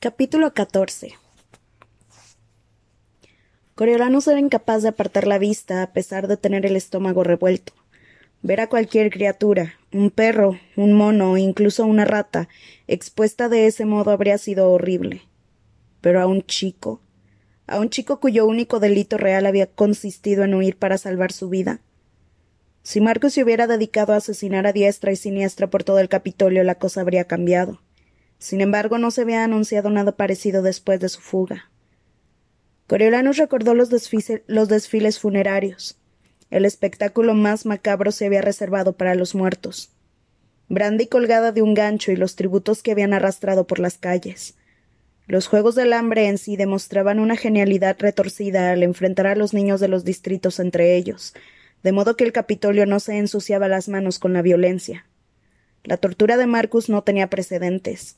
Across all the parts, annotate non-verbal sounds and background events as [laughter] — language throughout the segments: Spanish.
Capítulo 14 Coriolanus era incapaz de apartar la vista a pesar de tener el estómago revuelto. Ver a cualquier criatura, un perro, un mono o incluso una rata, expuesta de ese modo habría sido horrible. Pero a un chico, a un chico cuyo único delito real había consistido en huir para salvar su vida. Si Marcos se hubiera dedicado a asesinar a diestra y siniestra por todo el Capitolio, la cosa habría cambiado. Sin embargo, no se había anunciado nada parecido después de su fuga. Coriolanus recordó los, desfiles funerarios. El espectáculo más macabro se había reservado para los muertos. Brandy colgada de un gancho y los tributos que habían arrastrado por las calles. Los Juegos del Hambre en sí demostraban una genialidad retorcida al enfrentar a los niños de los distritos entre ellos, de modo que el Capitolio no se ensuciaba las manos con la violencia. La tortura de Marcus no tenía precedentes.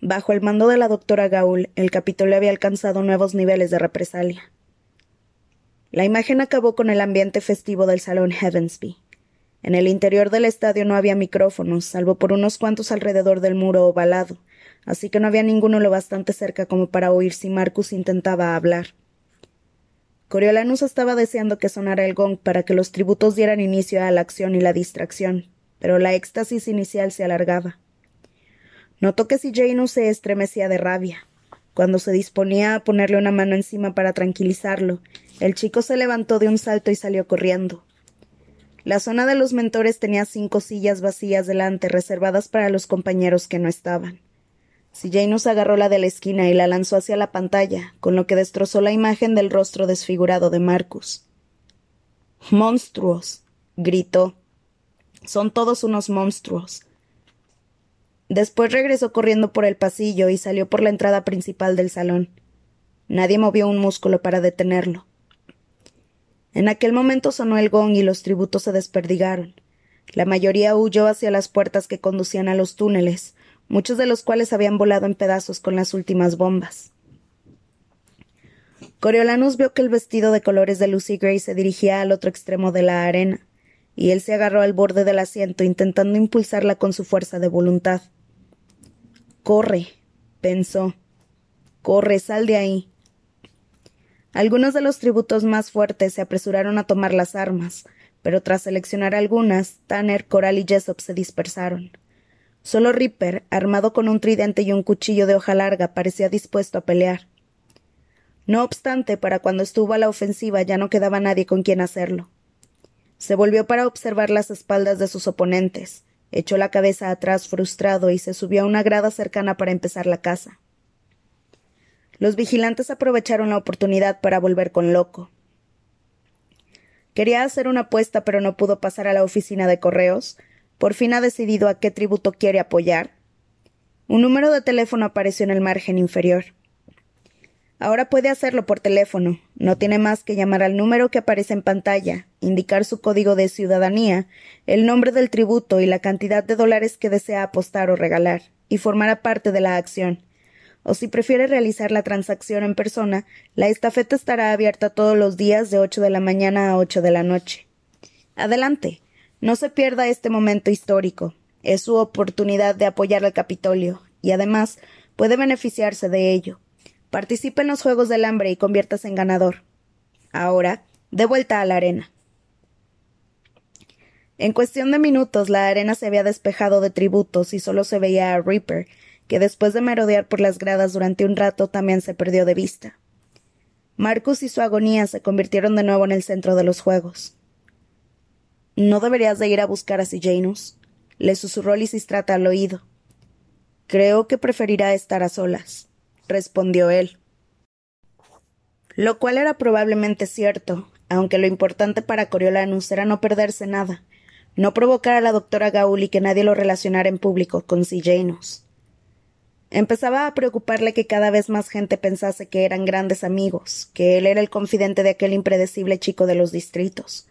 Bajo el mando de la doctora Gaul, el Capitolio había alcanzado nuevos niveles de represalia. La imagen acabó con el ambiente festivo del salón Heavensby. En el interior del estadio no había micrófonos, salvo por unos cuantos alrededor del muro ovalado, así que no había ninguno lo bastante cerca como para oír si Marcus intentaba hablar. Coriolanus estaba deseando que sonara el gong para que los tributos dieran inicio a la acción y la distracción, pero la éxtasis inicial se alargaba. Notó que si Janus se estremecía de rabia. Cuando se disponía a ponerle una mano encima para tranquilizarlo, el chico se levantó de un salto y salió corriendo. La zona de los mentores tenía cinco sillas vacías delante, reservadas para los compañeros que no estaban. Janus agarró la de la esquina y la lanzó hacia la pantalla, con lo que destrozó la imagen del rostro desfigurado de Marcus. Monstruos. gritó. Son todos unos monstruos. Después regresó corriendo por el pasillo y salió por la entrada principal del salón. Nadie movió un músculo para detenerlo. En aquel momento sonó el gong y los tributos se desperdigaron. La mayoría huyó hacia las puertas que conducían a los túneles, muchos de los cuales habían volado en pedazos con las últimas bombas. Coriolanus vio que el vestido de colores de Lucy Gray se dirigía al otro extremo de la arena, y él se agarró al borde del asiento intentando impulsarla con su fuerza de voluntad. Corre, pensó. Corre, sal de ahí. Algunos de los tributos más fuertes se apresuraron a tomar las armas, pero tras seleccionar algunas, Tanner, Coral y Jessop se dispersaron. Solo Ripper, armado con un tridente y un cuchillo de hoja larga, parecía dispuesto a pelear. No obstante, para cuando estuvo a la ofensiva ya no quedaba nadie con quien hacerlo. Se volvió para observar las espaldas de sus oponentes, Echó la cabeza atrás frustrado y se subió a una grada cercana para empezar la caza. Los vigilantes aprovecharon la oportunidad para volver con Loco. Quería hacer una apuesta, pero no pudo pasar a la oficina de correos. Por fin ha decidido a qué tributo quiere apoyar. Un número de teléfono apareció en el margen inferior. Ahora puede hacerlo por teléfono. No tiene más que llamar al número que aparece en pantalla, indicar su código de ciudadanía, el nombre del tributo y la cantidad de dólares que desea apostar o regalar, y formará parte de la acción. O si prefiere realizar la transacción en persona, la estafeta estará abierta todos los días de ocho de la mañana a ocho de la noche. Adelante. No se pierda este momento histórico. Es su oportunidad de apoyar al Capitolio, y además puede beneficiarse de ello. Participe en los Juegos del Hambre y conviértase en ganador. Ahora, de vuelta a la arena. En cuestión de minutos la arena se había despejado de tributos y solo se veía a Reaper, que después de merodear por las gradas durante un rato también se perdió de vista. Marcus y su agonía se convirtieron de nuevo en el centro de los juegos. No deberías de ir a buscar a Janus, le susurró Lisistrata al oído. Creo que preferirá estar a solas respondió él. Lo cual era probablemente cierto, aunque lo importante para Coriolanus era no perderse nada, no provocar a la doctora Gaul y que nadie lo relacionara en público con Janus. Empezaba a preocuparle que cada vez más gente pensase que eran grandes amigos, que él era el confidente de aquel impredecible chico de los distritos.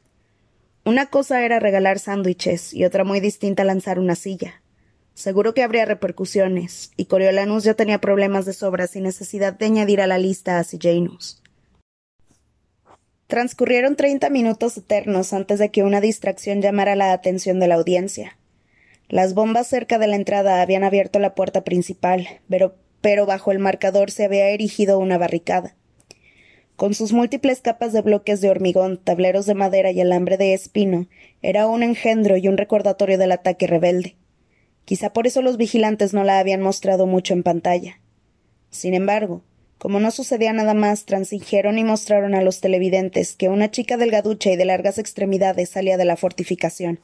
Una cosa era regalar sándwiches y otra muy distinta lanzar una silla. Seguro que habría repercusiones, y Coriolanus ya tenía problemas de sobra sin necesidad de añadir a la lista a Sijanus. Transcurrieron treinta minutos eternos antes de que una distracción llamara la atención de la audiencia. Las bombas cerca de la entrada habían abierto la puerta principal, pero, pero bajo el marcador se había erigido una barricada. Con sus múltiples capas de bloques de hormigón, tableros de madera y alambre de espino, era un engendro y un recordatorio del ataque rebelde. Quizá por eso los vigilantes no la habían mostrado mucho en pantalla. Sin embargo, como no sucedía nada más, transigieron y mostraron a los televidentes que una chica delgaducha y de largas extremidades salía de la fortificación.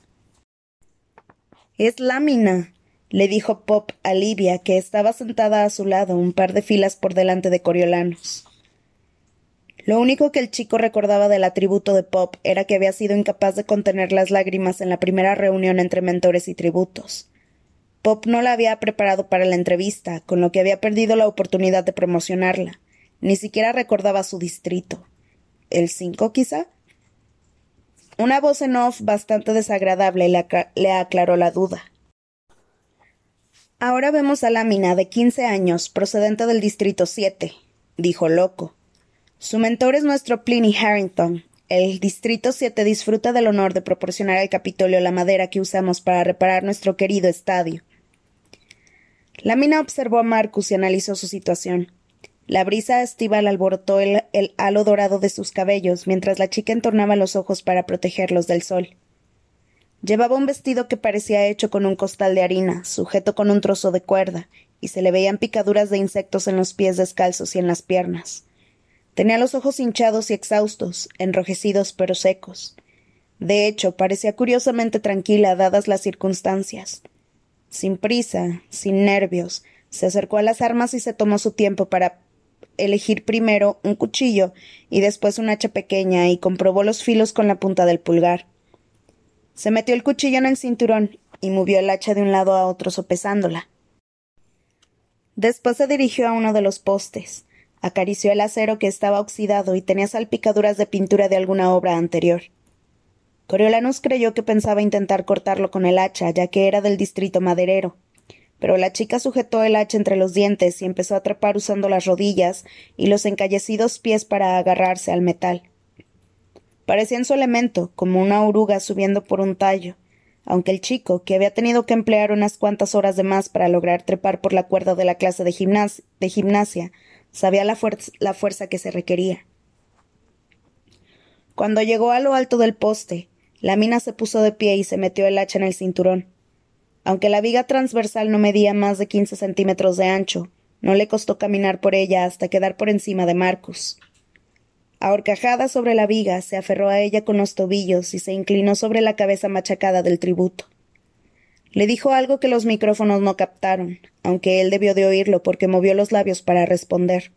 Es lámina, le dijo Pop a Livia, que estaba sentada a su lado, un par de filas por delante de Coriolanos. Lo único que el chico recordaba del atributo de Pop era que había sido incapaz de contener las lágrimas en la primera reunión entre mentores y tributos. Pop no la había preparado para la entrevista, con lo que había perdido la oportunidad de promocionarla. Ni siquiera recordaba su distrito. ¿El cinco, quizá? Una voz en off bastante desagradable le, aclaró la duda. Ahora vemos a Lámina, de quince años, procedente del distrito siete, dijo Loco. Su mentor es nuestro Pliny Harrington. El distrito siete disfruta del honor de proporcionar al Capitolio la madera que usamos para reparar nuestro querido estadio. La mina observó a Marcus y analizó su situación. La brisa estival alborotó el, el, halo dorado de sus cabellos mientras la chica entornaba los ojos para protegerlos del sol. Llevaba un vestido que parecía hecho con un costal de harina, sujeto con un trozo de cuerda, y se le veían picaduras de insectos en los pies descalzos y en las piernas. Tenía los ojos hinchados y exhaustos, enrojecidos pero secos. De hecho, parecía curiosamente tranquila dadas las circunstancias. Sin prisa, sin nervios, se acercó a las armas y se tomó su tiempo para elegir primero un cuchillo y después un hacha pequeña y comprobó los filos con la punta del pulgar. Se metió el cuchillo en el cinturón y movió el hacha de un lado a otro sopesándola. Después se dirigió a uno de los postes, acarició el acero que estaba oxidado y tenía salpicaduras de pintura de alguna obra anterior. Coriolanus creyó que pensaba intentar cortarlo con el hacha, ya que era del distrito maderero. Pero la chica sujetó el hacha entre los dientes y empezó a trepar usando las rodillas y los encallecidos pies para agarrarse al metal. Parecía en su elemento, como una oruga subiendo por un tallo, aunque el chico, que había tenido que emplear unas cuantas horas de más para lograr trepar por la cuerda de la clase de, gimnasia, sabía la fuerza que se requería. Cuando llegó a lo alto del poste, la mina se puso de pie y se metió el hacha en el cinturón. Aunque la viga transversal no medía más de quince centímetros de ancho, no le costó caminar por ella hasta quedar por encima de Marcus. Ahorcajada sobre la viga, se aferró a ella con los tobillos y se inclinó sobre la cabeza machacada del tributo. Le dijo algo que los micrófonos no captaron, aunque él debió de oírlo porque movió los labios para responder.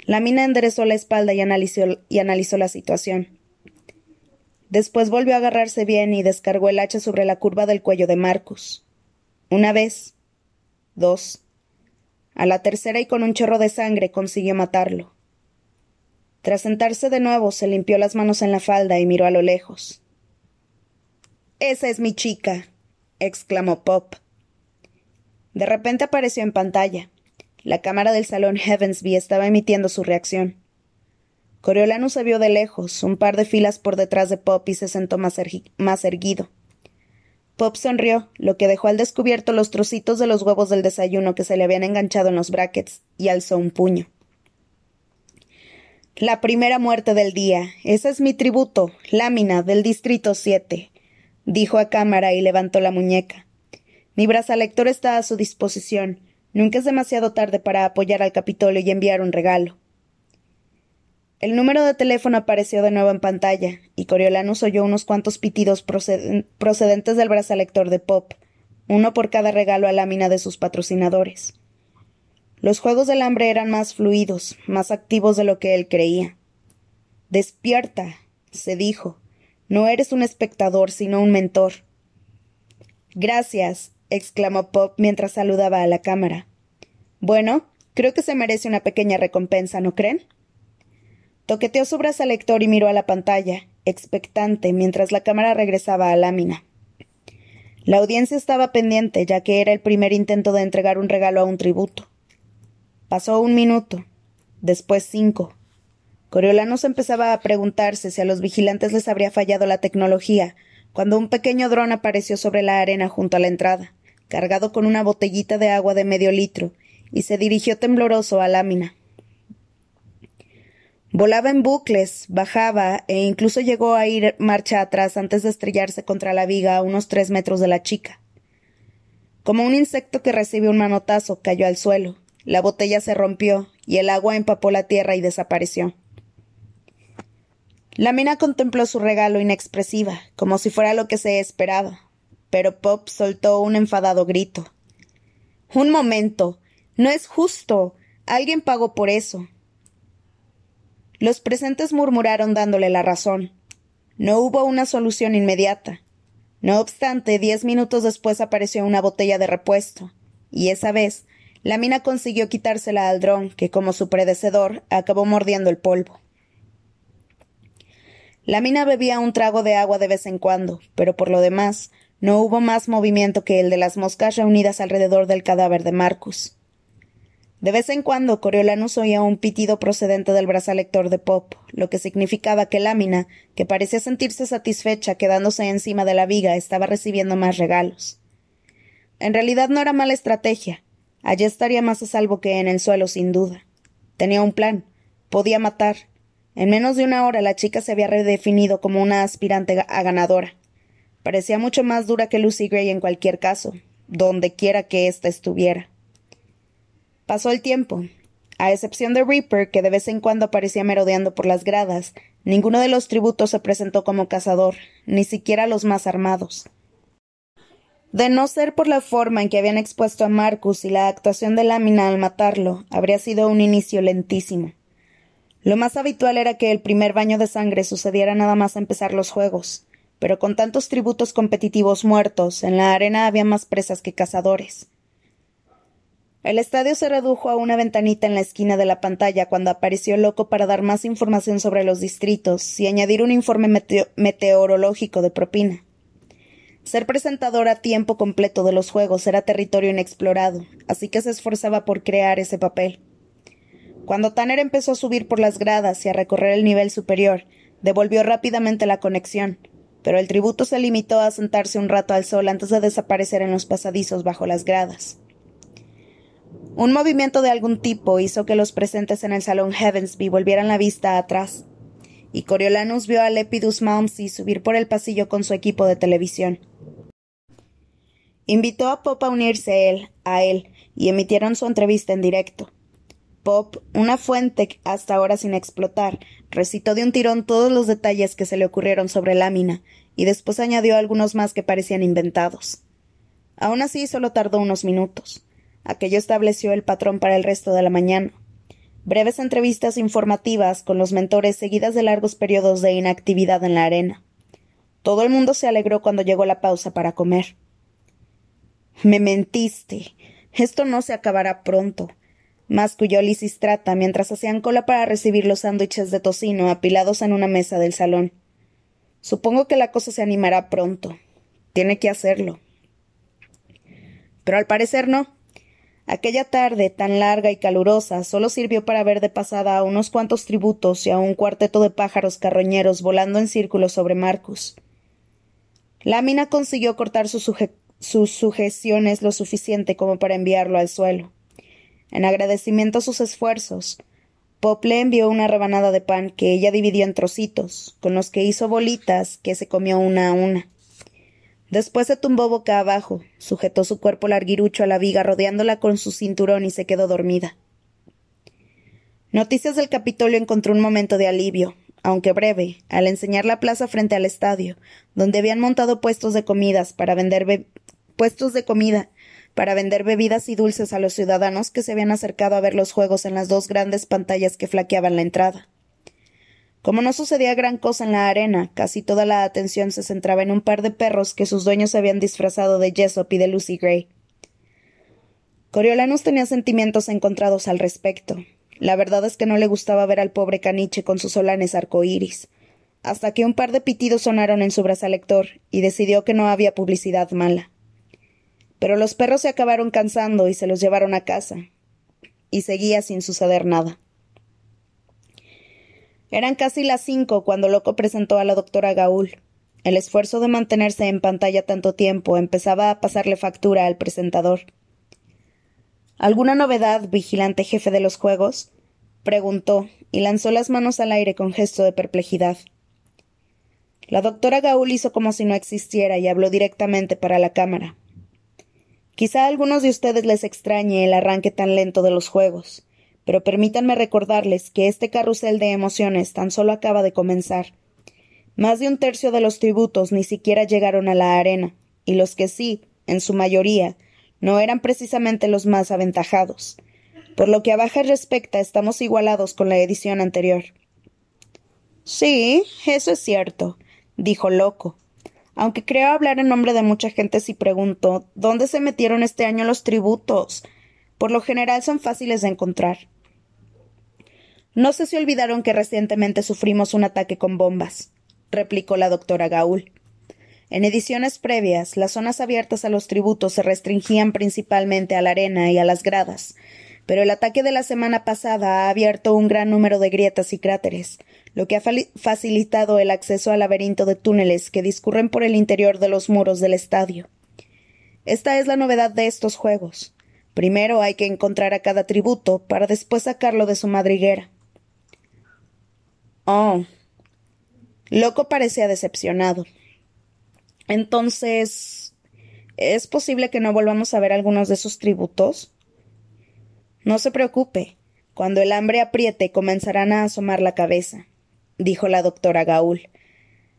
La mina enderezó la espalda y analizó, y analizó la situación. Después volvió a agarrarse bien y descargó el hacha sobre la curva del cuello de Marcus. Una vez. Dos. A la tercera y con un chorro de sangre consiguió matarlo. Tras sentarse de nuevo, se limpió las manos en la falda y miró a lo lejos. Esa es mi chica, exclamó Pop. De repente apareció en pantalla. La cámara del salón Heavensby estaba emitiendo su reacción. Coriolanus se vio de lejos, un par de filas por detrás de Pop y se sentó más, más erguido. Pop sonrió, lo que dejó al descubierto los trocitos de los huevos del desayuno que se le habían enganchado en los brackets, y alzó un puño. La primera muerte del día. Ese es mi tributo, lámina del Distrito 7, dijo a cámara y levantó la muñeca. Mi brazalector está a su disposición. Nunca es demasiado tarde para apoyar al Capitolio y enviar un regalo. El número de teléfono apareció de nuevo en pantalla, y Coriolanus oyó unos cuantos pitidos procedentes del brazalector de Pop, uno por cada regalo a lámina de sus patrocinadores. Los juegos del hambre eran más fluidos, más activos de lo que él creía. Despierta, se dijo. No eres un espectador, sino un mentor. Gracias, exclamó Pop mientras saludaba a la cámara. Bueno, creo que se merece una pequeña recompensa, ¿no creen? Toqueteó su lector y miró a la pantalla, expectante, mientras la cámara regresaba a lámina. La audiencia estaba pendiente, ya que era el primer intento de entregar un regalo a un tributo. Pasó un minuto, después cinco. Coriolanos empezaba a preguntarse si a los vigilantes les habría fallado la tecnología, cuando un pequeño dron apareció sobre la arena junto a la entrada, cargado con una botellita de agua de medio litro, y se dirigió tembloroso a Lámina. Volaba en bucles, bajaba e incluso llegó a ir marcha atrás antes de estrellarse contra la viga a unos tres metros de la chica. Como un insecto que recibe un manotazo, cayó al suelo. La botella se rompió y el agua empapó la tierra y desapareció. La mina contempló su regalo inexpresiva, como si fuera lo que se esperaba, pero Pop soltó un enfadado grito. Un momento. No es justo. Alguien pagó por eso. Los presentes murmuraron dándole la razón. No hubo una solución inmediata. No obstante, diez minutos después apareció una botella de repuesto, y esa vez la mina consiguió quitársela al dron, que, como su predecedor, acabó mordiendo el polvo. La mina bebía un trago de agua de vez en cuando, pero por lo demás, no hubo más movimiento que el de las moscas reunidas alrededor del cadáver de Marcus. De vez en cuando Coriolanus oía un pitido procedente del brazalector de Pop, lo que significaba que Lámina, que parecía sentirse satisfecha quedándose encima de la viga, estaba recibiendo más regalos. En realidad no era mala estrategia. Allí estaría más a salvo que en el suelo, sin duda. Tenía un plan. Podía matar. En menos de una hora la chica se había redefinido como una aspirante a ganadora. Parecía mucho más dura que Lucy Gray en cualquier caso, donde quiera que ésta estuviera. Pasó el tiempo. A excepción de Reaper, que de vez en cuando aparecía merodeando por las gradas, ninguno de los tributos se presentó como cazador, ni siquiera los más armados. De no ser por la forma en que habían expuesto a Marcus y la actuación de Lámina al matarlo, habría sido un inicio lentísimo. Lo más habitual era que el primer baño de sangre sucediera nada más empezar los juegos, pero con tantos tributos competitivos muertos, en la arena había más presas que cazadores. El estadio se redujo a una ventanita en la esquina de la pantalla cuando apareció Loco para dar más información sobre los distritos y añadir un informe meteorológico de propina. Ser presentador a tiempo completo de los juegos era territorio inexplorado, así que se esforzaba por crear ese papel. Cuando Tanner empezó a subir por las gradas y a recorrer el nivel superior, devolvió rápidamente la conexión, pero el tributo se limitó a sentarse un rato al sol antes de desaparecer en los pasadizos bajo las gradas. Un movimiento de algún tipo hizo que los presentes en el salón Heavensby volvieran la vista atrás, y Coriolanus vio a Lepidus Malmsey subir por el pasillo con su equipo de televisión. Invitó a Pop a unirse él, a él, y emitieron su entrevista en directo. Pop, una fuente hasta ahora sin explotar, recitó de un tirón todos los detalles que se le ocurrieron sobre Lámina, y después añadió algunos más que parecían inventados. Aún así solo tardó unos minutos. Aquello estableció el patrón para el resto de la mañana. Breves entrevistas informativas con los mentores seguidas de largos periodos de inactividad en la arena. Todo el mundo se alegró cuando llegó la pausa para comer. Me mentiste. Esto no se acabará pronto. Masculló Lisistrata mientras hacían cola para recibir los sándwiches de tocino apilados en una mesa del salón. Supongo que la cosa se animará pronto. Tiene que hacerlo. Pero al parecer no. Aquella tarde tan larga y calurosa solo sirvió para ver de pasada a unos cuantos tributos y a un cuarteto de pájaros carroñeros volando en círculos sobre Marcus. Lámina consiguió cortar sus, sus sujeciones lo suficiente como para enviarlo al suelo. En agradecimiento a sus esfuerzos, Pop le envió una rebanada de pan que ella dividió en trocitos, con los que hizo bolitas que se comió una a una. Después se tumbó boca abajo, sujetó su cuerpo larguirucho a la viga rodeándola con su cinturón y se quedó dormida. Noticias del Capitolio encontró un momento de alivio, aunque breve, al enseñar la plaza frente al estadio, donde habían montado puestos de comidas para vender puestos de comida para vender bebidas y dulces a los ciudadanos que se habían acercado a ver los juegos en las dos grandes pantallas que flaqueaban la entrada. Como no sucedía gran cosa en la arena, casi toda la atención se centraba en un par de perros que sus dueños habían disfrazado de Jessop y de Lucy Gray. Coriolanus tenía sentimientos encontrados al respecto. La verdad es que no le gustaba ver al pobre caniche con sus solanes arcoíris, hasta que un par de pitidos sonaron en su brazalector y decidió que no había publicidad mala. Pero los perros se acabaron cansando y se los llevaron a casa. Y seguía sin suceder nada. Eran casi las cinco cuando Loco presentó a la doctora Gaúl. El esfuerzo de mantenerse en pantalla tanto tiempo empezaba a pasarle factura al presentador. ¿Alguna novedad, vigilante jefe de los juegos? preguntó, y lanzó las manos al aire con gesto de perplejidad. La doctora Gaul hizo como si no existiera y habló directamente para la cámara. Quizá a algunos de ustedes les extrañe el arranque tan lento de los juegos, pero permítanme recordarles que este carrusel de emociones tan solo acaba de comenzar. Más de un tercio de los tributos ni siquiera llegaron a la arena, y los que sí, en su mayoría, no eran precisamente los más aventajados. Por lo que a baja respecta, estamos igualados con la edición anterior. Sí, eso es cierto, dijo Loco. Aunque creo hablar en nombre de mucha gente si pregunto ¿dónde se metieron este año los tributos? Por lo general son fáciles de encontrar. No sé si olvidaron que recientemente sufrimos un ataque con bombas, replicó la doctora Gaul. En ediciones previas, las zonas abiertas a los tributos se restringían principalmente a la arena y a las gradas, pero el ataque de la semana pasada ha abierto un gran número de grietas y cráteres, lo que ha facilitado el acceso al laberinto de túneles que discurren por el interior de los muros del estadio. Esta es la novedad de estos juegos. Primero hay que encontrar a cada tributo para después sacarlo de su madriguera. Oh. Loco parecía decepcionado. Entonces, ¿es posible que no volvamos a ver algunos de sus tributos? No se preocupe. Cuando el hambre apriete comenzarán a asomar la cabeza, dijo la doctora Gaul.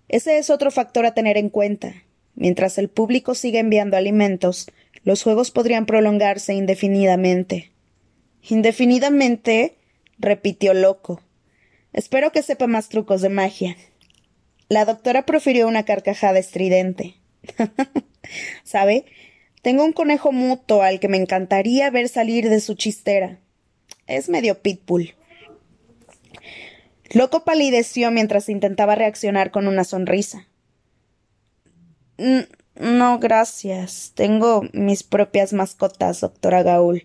Ese es otro factor a tener en cuenta. Mientras el público siga enviando alimentos, los juegos podrían prolongarse indefinidamente. ¿Indefinidamente? repitió Loco. Espero que sepa más trucos de magia. La doctora profirió una carcajada estridente. [laughs] ¿Sabe? Tengo un conejo muto al que me encantaría ver salir de su chistera. Es medio pitbull. Loco palideció mientras intentaba reaccionar con una sonrisa. No, gracias. Tengo mis propias mascotas, doctora Gaul.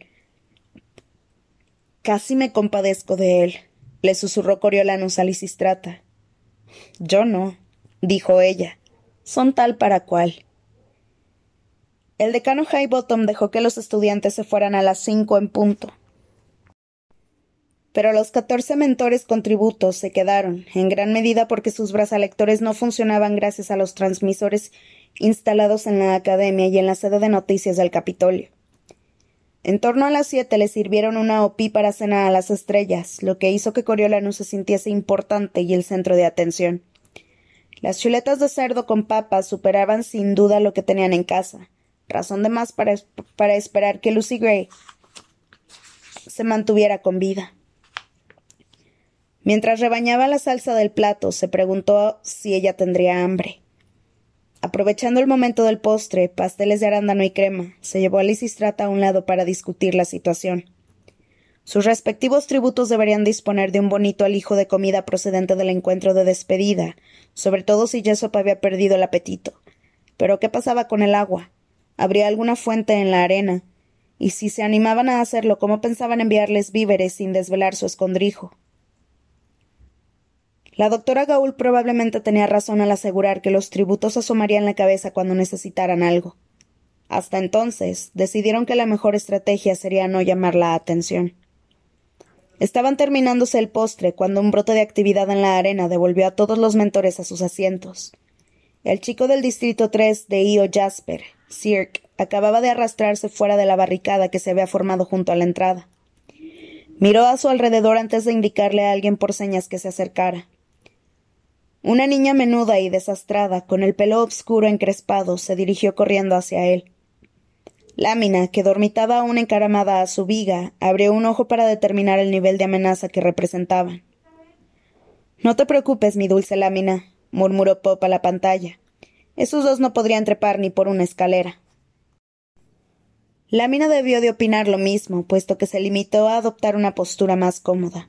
Casi me compadezco de él, le susurró Coriolanus a Lisistrata. Yo no, dijo ella. Son tal para cual. El decano Highbottom dejó que los estudiantes se fueran a las cinco en punto. Pero los catorce mentores contributos se quedaron, en gran medida porque sus brazalectores no funcionaban gracias a los transmisores instalados en la academia y en la sede de noticias del Capitolio. En torno a las siete le sirvieron una opípara cena a las estrellas, lo que hizo que Coriolanus se sintiese importante y el centro de atención. Las chuletas de cerdo con papas superaban sin duda lo que tenían en casa, razón de más para, para esperar que Lucy Gray se mantuviera con vida. Mientras rebañaba la salsa del plato, se preguntó si ella tendría hambre. Aprovechando el momento del postre, pasteles de arándano y crema, se llevó a Lisistrata a un lado para discutir la situación. Sus respectivos tributos deberían disponer de un bonito alijo de comida procedente del encuentro de despedida, sobre todo si Jessop había perdido el apetito. Pero ¿qué pasaba con el agua? ¿Habría alguna fuente en la arena? Y si se animaban a hacerlo, ¿cómo pensaban enviarles víveres sin desvelar su escondrijo? La doctora Gaul probablemente tenía razón al asegurar que los tributos asomarían la cabeza cuando necesitaran algo. Hasta entonces, decidieron que la mejor estrategia sería no llamar la atención. Estaban terminándose el postre cuando un brote de actividad en la arena devolvió a todos los mentores a sus asientos. El chico del distrito 3 de Io Jasper, Cirque, acababa de arrastrarse fuera de la barricada que se había formado junto a la entrada. Miró a su alrededor antes de indicarle a alguien por señas que se acercara. Una niña menuda y desastrada, con el pelo obscuro encrespado, se dirigió corriendo hacia él. Lámina, que dormitaba aún encaramada a su viga, abrió un ojo para determinar el nivel de amenaza que representaban. No te preocupes, mi dulce lámina, murmuró Pop a la pantalla. Esos dos no podrían trepar ni por una escalera. Lámina debió de opinar lo mismo, puesto que se limitó a adoptar una postura más cómoda.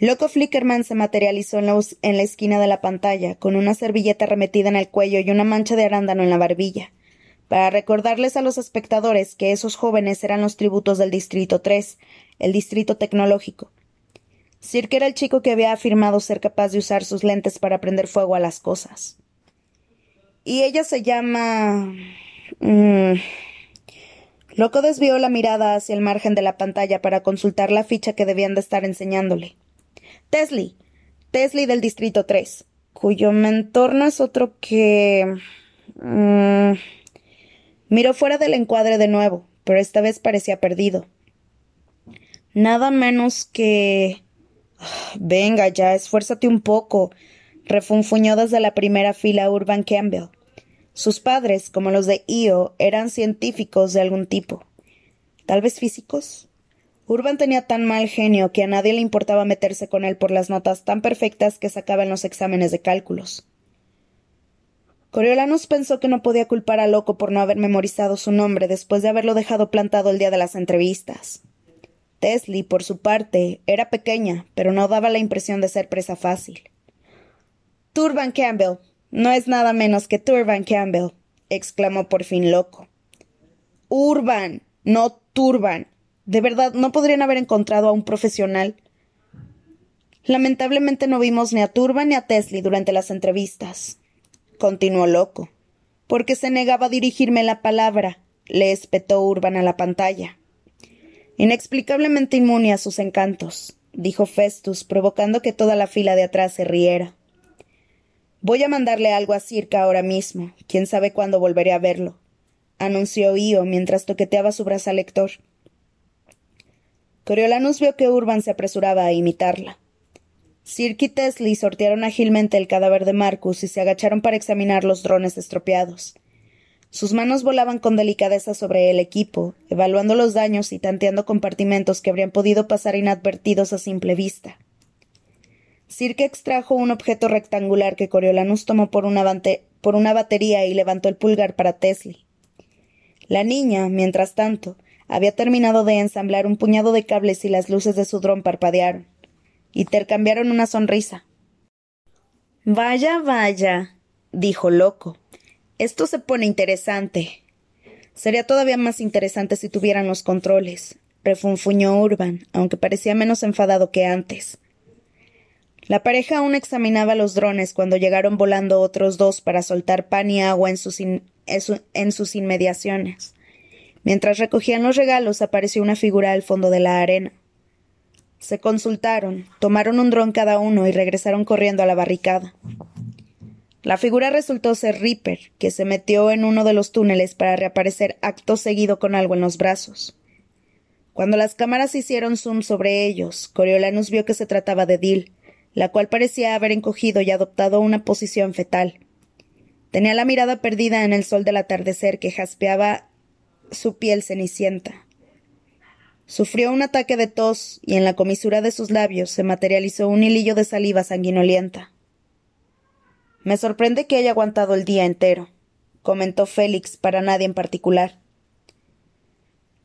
Loco Flickerman se materializó en la, esquina de la pantalla, con una servilleta remetida en el cuello y una mancha de arándano en la barbilla para recordarles a los espectadores que esos jóvenes eran los tributos del Distrito 3, el Distrito Tecnológico. Cirque era el chico que había afirmado ser capaz de usar sus lentes para prender fuego a las cosas. Y ella se llama. Mm, Loco desvió la mirada hacia el margen de la pantalla para consultar la ficha que debían de estar enseñándole. Tesli. Tesli del Distrito 3, cuyo mentor no es otro que. Mm, miró fuera del encuadre de nuevo, pero esta vez parecía perdido. Nada menos que. Venga ya, esfuérzate un poco, refunfuñó desde la primera fila Urban Campbell. Sus padres, como los de Io, eran científicos de algún tipo. Tal vez físicos. Urban tenía tan mal genio que a nadie le importaba meterse con él por las notas tan perfectas que sacaba en los exámenes de cálculos. Coriolanus pensó que no podía culpar a Loco por no haber memorizado su nombre después de haberlo dejado plantado el día de las entrevistas. Tesli, por su parte, era pequeña, pero no daba la impresión de ser presa fácil. Turban Campbell, no es nada menos que Turban Campbell, exclamó por fin loco. Urban, no Turban. De verdad, ¿no podrían haber encontrado a un profesional? Lamentablemente no vimos ni a Turban ni a Tesli durante las entrevistas. Continuó loco. Porque se negaba a dirigirme la palabra, le espetó Urban a la pantalla. Inexplicablemente inmune a sus encantos, dijo Festus, provocando que toda la fila de atrás se riera. Voy a mandarle algo a Circa ahora mismo. Quién sabe cuándo volveré a verlo. anunció Io mientras toqueteaba su lector. Coriolanus vio que Urban se apresuraba a imitarla. Cirque y Tesli sortearon ágilmente el cadáver de Marcus y se agacharon para examinar los drones estropeados. Sus manos volaban con delicadeza sobre el equipo, evaluando los daños y tanteando compartimentos que habrían podido pasar inadvertidos a simple vista. Cirque extrajo un objeto rectangular que Coriolanus tomó por una, por una batería y levantó el pulgar para Tesli. La niña, mientras tanto, había terminado de ensamblar un puñado de cables y las luces de su dron parpadearon. Intercambiaron una sonrisa. Vaya, vaya, dijo Loco. Esto se pone interesante. Sería todavía más interesante si tuvieran los controles, refunfuñó Urban, aunque parecía menos enfadado que antes. La pareja aún examinaba los drones cuando llegaron volando otros dos para soltar pan y agua en sus, en sus inmediaciones. Mientras recogían los regalos apareció una figura al fondo de la arena. Se consultaron, tomaron un dron cada uno y regresaron corriendo a la barricada. La figura resultó ser Reaper, que se metió en uno de los túneles para reaparecer acto seguido con algo en los brazos. Cuando las cámaras hicieron zoom sobre ellos, Coriolanus vio que se trataba de Dill, la cual parecía haber encogido y adoptado una posición fetal. Tenía la mirada perdida en el sol del atardecer que jaspeaba su piel cenicienta. Sufrió un ataque de tos y en la comisura de sus labios se materializó un hilillo de saliva sanguinolienta. Me sorprende que haya aguantado el día entero, comentó Félix para nadie en particular.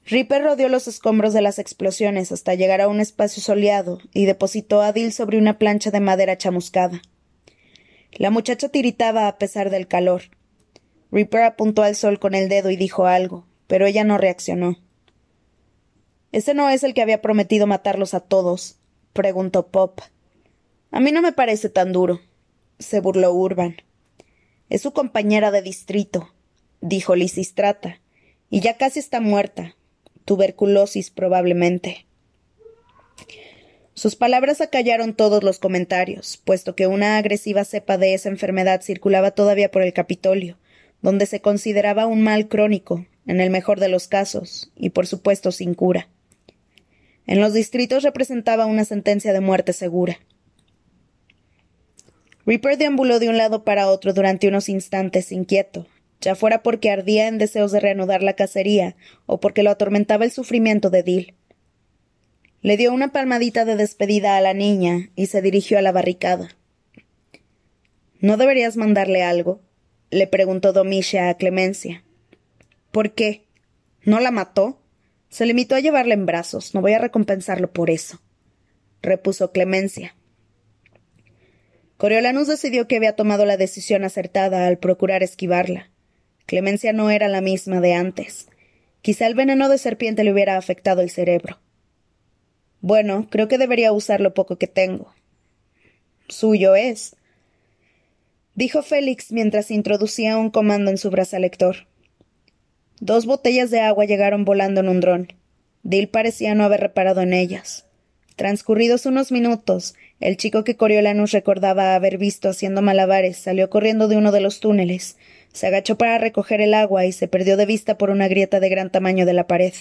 Ripper rodeó los escombros de las explosiones hasta llegar a un espacio soleado y depositó a Dil sobre una plancha de madera chamuscada. La muchacha tiritaba a pesar del calor. Ripper apuntó al sol con el dedo y dijo algo, pero ella no reaccionó. ¿Ese no es el que había prometido matarlos a todos? preguntó Pop. A mí no me parece tan duro, se burló Urban. Es su compañera de distrito, dijo Lisistrata, y ya casi está muerta tuberculosis probablemente. Sus palabras acallaron todos los comentarios, puesto que una agresiva cepa de esa enfermedad circulaba todavía por el Capitolio, donde se consideraba un mal crónico, en el mejor de los casos, y por supuesto sin cura. En los distritos representaba una sentencia de muerte segura. Reaper deambuló de un lado para otro durante unos instantes inquieto, ya fuera porque ardía en deseos de reanudar la cacería o porque lo atormentaba el sufrimiento de Dill. Le dio una palmadita de despedida a la niña y se dirigió a la barricada. ¿No deberías mandarle algo? le preguntó Domicia a Clemencia. ¿Por qué? ¿No la mató? Se limitó a llevarla en brazos. No voy a recompensarlo por eso, repuso Clemencia. Coriolanus decidió que había tomado la decisión acertada al procurar esquivarla. Clemencia no era la misma de antes. Quizá el veneno de serpiente le hubiera afectado el cerebro. Bueno, creo que debería usar lo poco que tengo. Suyo es, dijo Félix mientras introducía un comando en su lector. Dos botellas de agua llegaron volando en un dron. Dill parecía no haber reparado en ellas. Transcurridos unos minutos, el chico que Coriolanus recordaba haber visto haciendo malabares salió corriendo de uno de los túneles, se agachó para recoger el agua y se perdió de vista por una grieta de gran tamaño de la pared.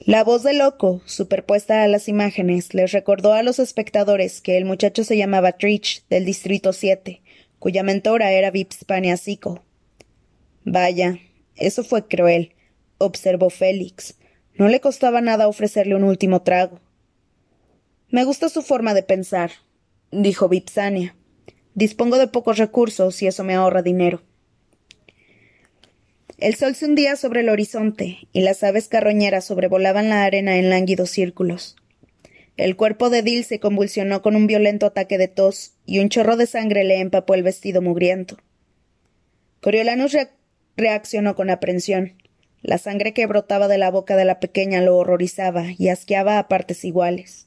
La voz de loco, superpuesta a las imágenes, les recordó a los espectadores que el muchacho se llamaba Trich, del Distrito 7, cuya mentora era Vipspania Sico. Vaya, eso fue cruel, observó Félix. No le costaba nada ofrecerle un último trago. Me gusta su forma de pensar, dijo Vipsania. Dispongo de pocos recursos y eso me ahorra dinero. El sol se hundía sobre el horizonte y las aves carroñeras sobrevolaban la arena en lánguidos círculos. El cuerpo de Dill se convulsionó con un violento ataque de tos y un chorro de sangre le empapó el vestido mugriento. Coriolanus reaccionó con aprensión. La sangre que brotaba de la boca de la pequeña lo horrorizaba y asqueaba a partes iguales.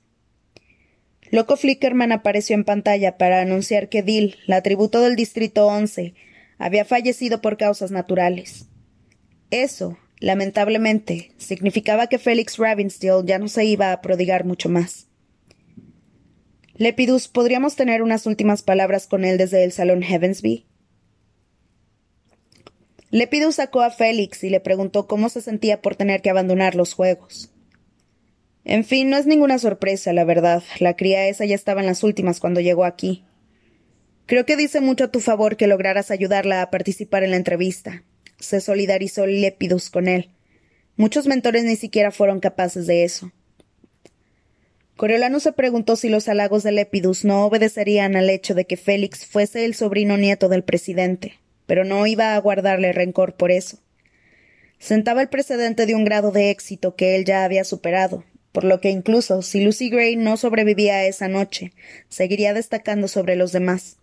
Loco Flickerman apareció en pantalla para anunciar que Dill, la tributo del Distrito 11, había fallecido por causas naturales. Eso, lamentablemente, significaba que Félix Ravensteel ya no se iba a prodigar mucho más. Lepidus, ¿podríamos tener unas últimas palabras con él desde el salón Heavensby? Lepidus sacó a Félix y le preguntó cómo se sentía por tener que abandonar los juegos. En fin, no es ninguna sorpresa, la verdad. La cría esa ya estaba en las últimas cuando llegó aquí. Creo que dice mucho a tu favor que lograras ayudarla a participar en la entrevista se solidarizó Lepidus con él. Muchos mentores ni siquiera fueron capaces de eso. Coriolanus se preguntó si los halagos de Lepidus no obedecerían al hecho de que Félix fuese el sobrino nieto del presidente, pero no iba a guardarle rencor por eso. Sentaba el precedente de un grado de éxito que él ya había superado, por lo que incluso si Lucy Gray no sobrevivía a esa noche, seguiría destacando sobre los demás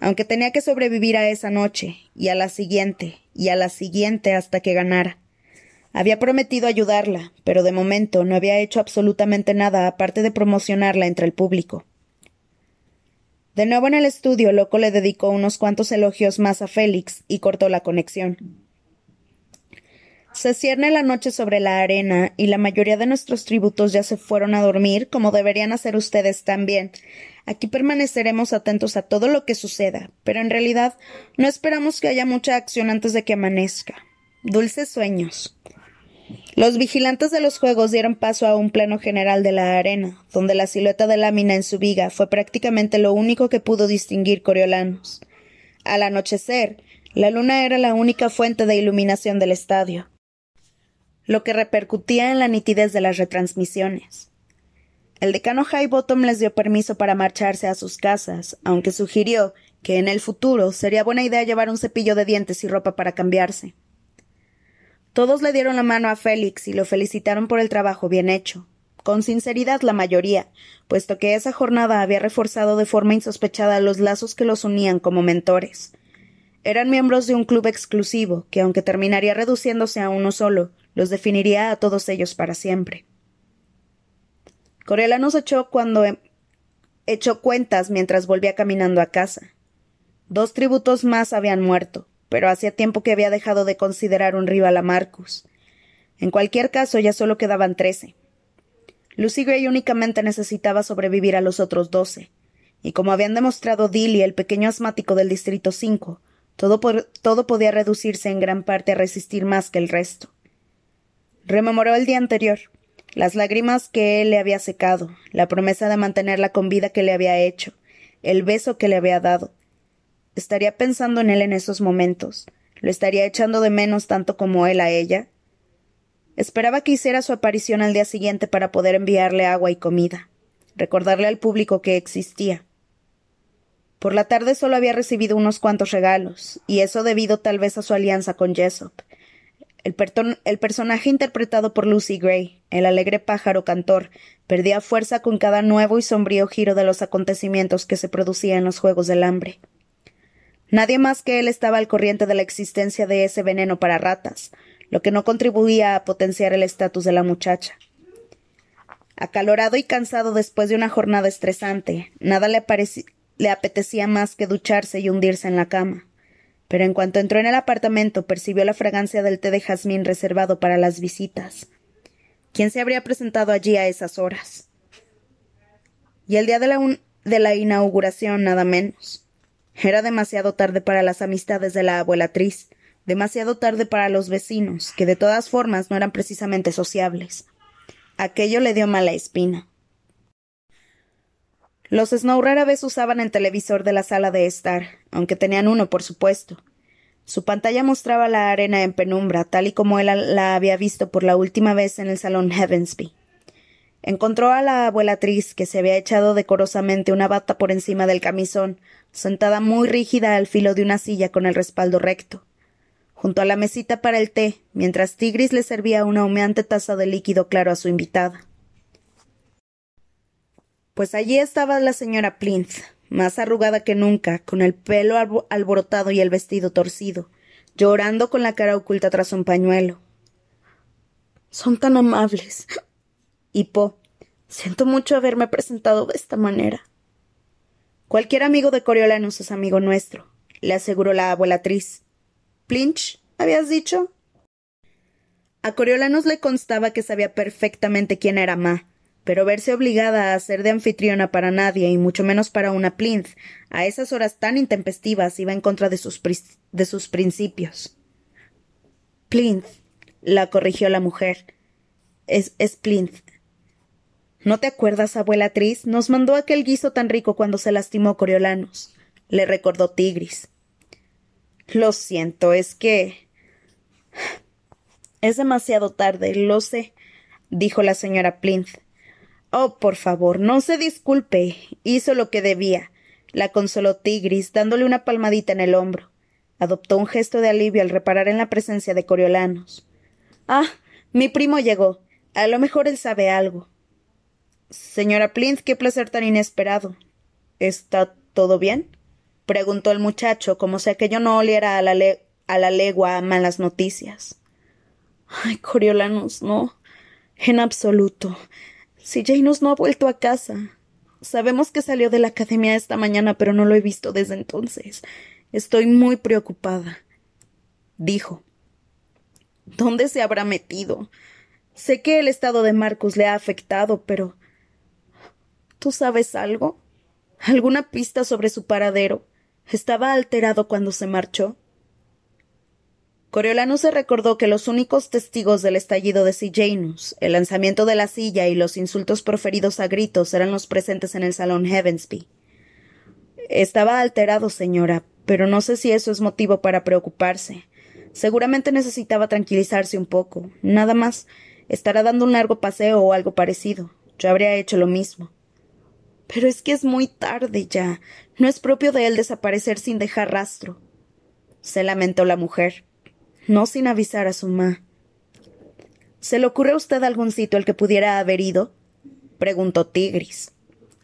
aunque tenía que sobrevivir a esa noche, y a la siguiente, y a la siguiente hasta que ganara. Había prometido ayudarla, pero de momento no había hecho absolutamente nada aparte de promocionarla entre el público. De nuevo en el estudio, Loco le dedicó unos cuantos elogios más a Félix y cortó la conexión. Se cierne la noche sobre la arena y la mayoría de nuestros tributos ya se fueron a dormir, como deberían hacer ustedes también. Aquí permaneceremos atentos a todo lo que suceda, pero en realidad no esperamos que haya mucha acción antes de que amanezca. Dulces sueños. Los vigilantes de los juegos dieron paso a un plano general de la arena, donde la silueta de lámina en su viga fue prácticamente lo único que pudo distinguir Coriolanus. Al anochecer, la luna era la única fuente de iluminación del estadio lo que repercutía en la nitidez de las retransmisiones. El decano Highbottom les dio permiso para marcharse a sus casas, aunque sugirió que en el futuro sería buena idea llevar un cepillo de dientes y ropa para cambiarse. Todos le dieron la mano a Félix y lo felicitaron por el trabajo bien hecho, con sinceridad la mayoría, puesto que esa jornada había reforzado de forma insospechada los lazos que los unían como mentores. Eran miembros de un club exclusivo, que aunque terminaría reduciéndose a uno solo, los definiría a todos ellos para siempre. nos echó cuando em, echó cuentas mientras volvía caminando a casa. Dos tributos más habían muerto, pero hacía tiempo que había dejado de considerar un rival a Marcus. En cualquier caso, ya solo quedaban trece. Lucy Gray únicamente necesitaba sobrevivir a los otros doce, y como habían demostrado Dill y el pequeño asmático del Distrito 5, todo, todo podía reducirse en gran parte a resistir más que el resto. Rememoró el día anterior, las lágrimas que él le había secado, la promesa de mantenerla con vida que le había hecho, el beso que le había dado. Estaría pensando en él en esos momentos. ¿Lo estaría echando de menos tanto como él a ella? Esperaba que hiciera su aparición al día siguiente para poder enviarle agua y comida, recordarle al público que existía. Por la tarde solo había recibido unos cuantos regalos, y eso debido tal vez a su alianza con Jessop, el, personaje interpretado por Lucy Gray, el alegre pájaro cantor, perdía fuerza con cada nuevo y sombrío giro de los acontecimientos que se producían en los Juegos del Hambre. Nadie más que él estaba al corriente de la existencia de ese veneno para ratas, lo que no contribuía a potenciar el estatus de la muchacha. Acalorado y cansado después de una jornada estresante, nada le, apetecía más que ducharse y hundirse en la cama. pero en cuanto entró en el apartamento percibió la fragancia del té de jazmín reservado para las visitas. ¿Quién se habría presentado allí a esas horas? Y el día de la inauguración, nada menos. Era demasiado tarde para las amistades de la abuelatriz, demasiado tarde para los vecinos, que de todas formas no eran precisamente sociables. Aquello le dio mala espina. Los Snow rara vez usaban el televisor de la sala de estar, aunque tenían uno, por supuesto. Su pantalla mostraba la arena en penumbra, tal y como él la había visto por la última vez en el salón Heavensby. Encontró a la abuelatriz, que se había echado decorosamente una bata por encima del camisón, sentada muy rígida al filo de una silla con el respaldo recto. Junto a la mesita para el té, mientras Tigris le servía una humeante taza de líquido claro a su invitada pues allí estaba la señora Plinth, más arrugada que nunca, con el pelo alborotado y el vestido torcido, llorando con la cara oculta tras un pañuelo. Son tan amables. Y Po, siento mucho haberme presentado de esta manera. Cualquier amigo de Coriolanus es amigo nuestro, le aseguró la abuelatriz. Plinch, ¿habías dicho? A Coriolanus le constaba que sabía perfectamente quién era Ma, pero verse obligada a ser de anfitriona para nadie y mucho menos para una Plinth a esas horas tan intempestivas iba en contra de sus, de sus principios. Plinth, la corrigió la mujer. Es, es Plinth. ¿No te acuerdas, abuela Tris? Nos mandó aquel guiso tan rico cuando se lastimó Coriolanos. Le recordó Tigris. Lo siento, es que. Es demasiado tarde, lo sé, dijo la señora Plinth. Oh, por favor, no se disculpe. Hizo lo que debía. La consoló Tigris, dándole una palmadita en el hombro. Adoptó un gesto de alivio al reparar en la presencia de Coriolanos. Ah, mi primo llegó. A lo mejor él sabe algo. Señora Plinth, qué placer tan inesperado. ¿Está todo bien? preguntó el muchacho, como si aquello no oliera a la, a la legua a malas noticias. Ay, Coriolanos, no. En absoluto. Si Janus no ha vuelto a casa. Sabemos que salió de la academia esta mañana, pero no lo he visto desde entonces. Estoy muy preocupada. Dijo. ¿Dónde se habrá metido? Sé que el estado de Marcus le ha afectado, pero. ¿Tú sabes algo? ¿Alguna pista sobre su paradero? ¿Estaba alterado cuando se marchó? Coriolano se recordó que los únicos testigos del estallido de Sejanus, el lanzamiento de la silla y los insultos proferidos a gritos eran los presentes en el salón Heavensby. Estaba alterado, señora, pero no sé si eso es motivo para preocuparse. Seguramente necesitaba tranquilizarse un poco. Nada más. Estará dando un largo paseo o algo parecido. Yo habría hecho lo mismo. Pero es que es muy tarde ya. No es propio de él desaparecer sin dejar rastro. Se lamentó la mujer no sin avisar a su ma. ¿Se le ocurre a usted algún sitio al que pudiera haber ido? preguntó Tigris.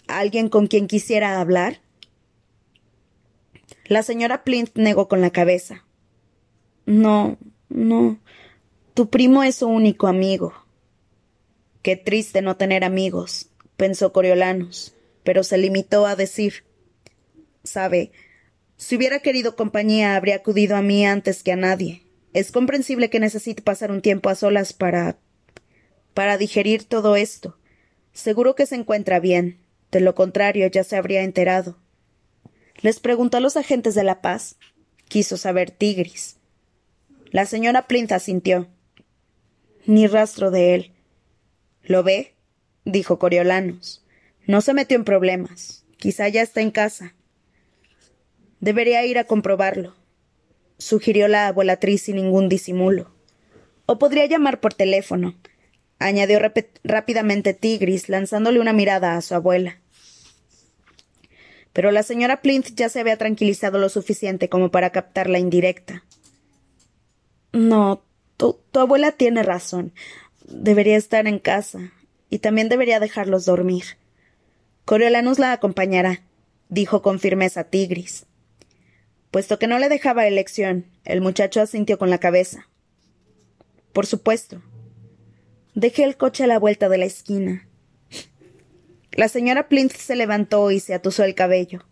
¿Alguien con quien quisiera hablar? La señora Plint negó con la cabeza. No, no. Tu primo es su único amigo. Qué triste no tener amigos, pensó Coriolanus, pero se limitó a decir Sabe, si hubiera querido compañía habría acudido a mí antes que a nadie. Es comprensible que necesite pasar un tiempo a solas para. para digerir todo esto. Seguro que se encuentra bien. De lo contrario, ya se habría enterado. Les preguntó a los agentes de la paz. Quiso saber Tigris. La señora Plinth asintió. Ni rastro de él. ¿Lo ve? dijo Coriolanos. No se metió en problemas. Quizá ya está en casa. Debería ir a comprobarlo sugirió la abuelatriz sin ningún disimulo. O podría llamar por teléfono, añadió rápidamente Tigris, lanzándole una mirada a su abuela. Pero la señora Plinth ya se había tranquilizado lo suficiente como para captar la indirecta. No, tu abuela tiene razón. Debería estar en casa. Y también debería dejarlos dormir. Coriolanus la acompañará, dijo con firmeza Tigris. Puesto que no le dejaba elección, el muchacho asintió con la cabeza. Por supuesto. Dejé el coche a la vuelta de la esquina. La señora Plinth se levantó y se atusó el cabello.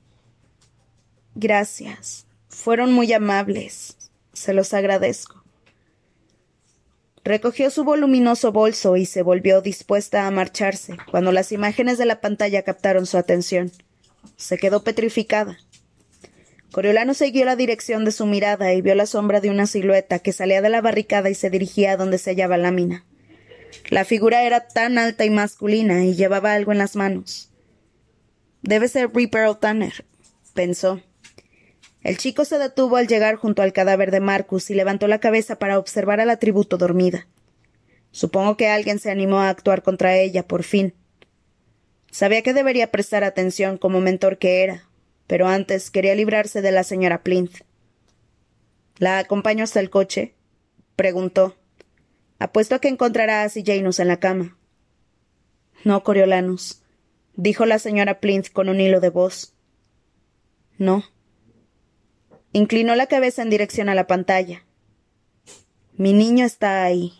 Gracias. Fueron muy amables. Se los agradezco. Recogió su voluminoso bolso y se volvió dispuesta a marcharse, cuando las imágenes de la pantalla captaron su atención. Se quedó petrificada. Coriolano siguió la dirección de su mirada y vio la sombra de una silueta que salía de la barricada y se dirigía a donde se hallaba la mina. La figura era tan alta y masculina y llevaba algo en las manos. Debe ser Reaper Tanner, pensó. El chico se detuvo al llegar junto al cadáver de Marcus y levantó la cabeza para observar al atributo dormida. Supongo que alguien se animó a actuar contra ella, por fin. Sabía que debería prestar atención como mentor que era, pero antes quería librarse de la señora Plinth. ¿La acompaño hasta el coche? preguntó. Apuesto a que encontrará a Janus en la cama. No, Coriolanus, dijo la señora Plinth con un hilo de voz. No. Inclinó la cabeza en dirección a la pantalla. Mi niño está ahí.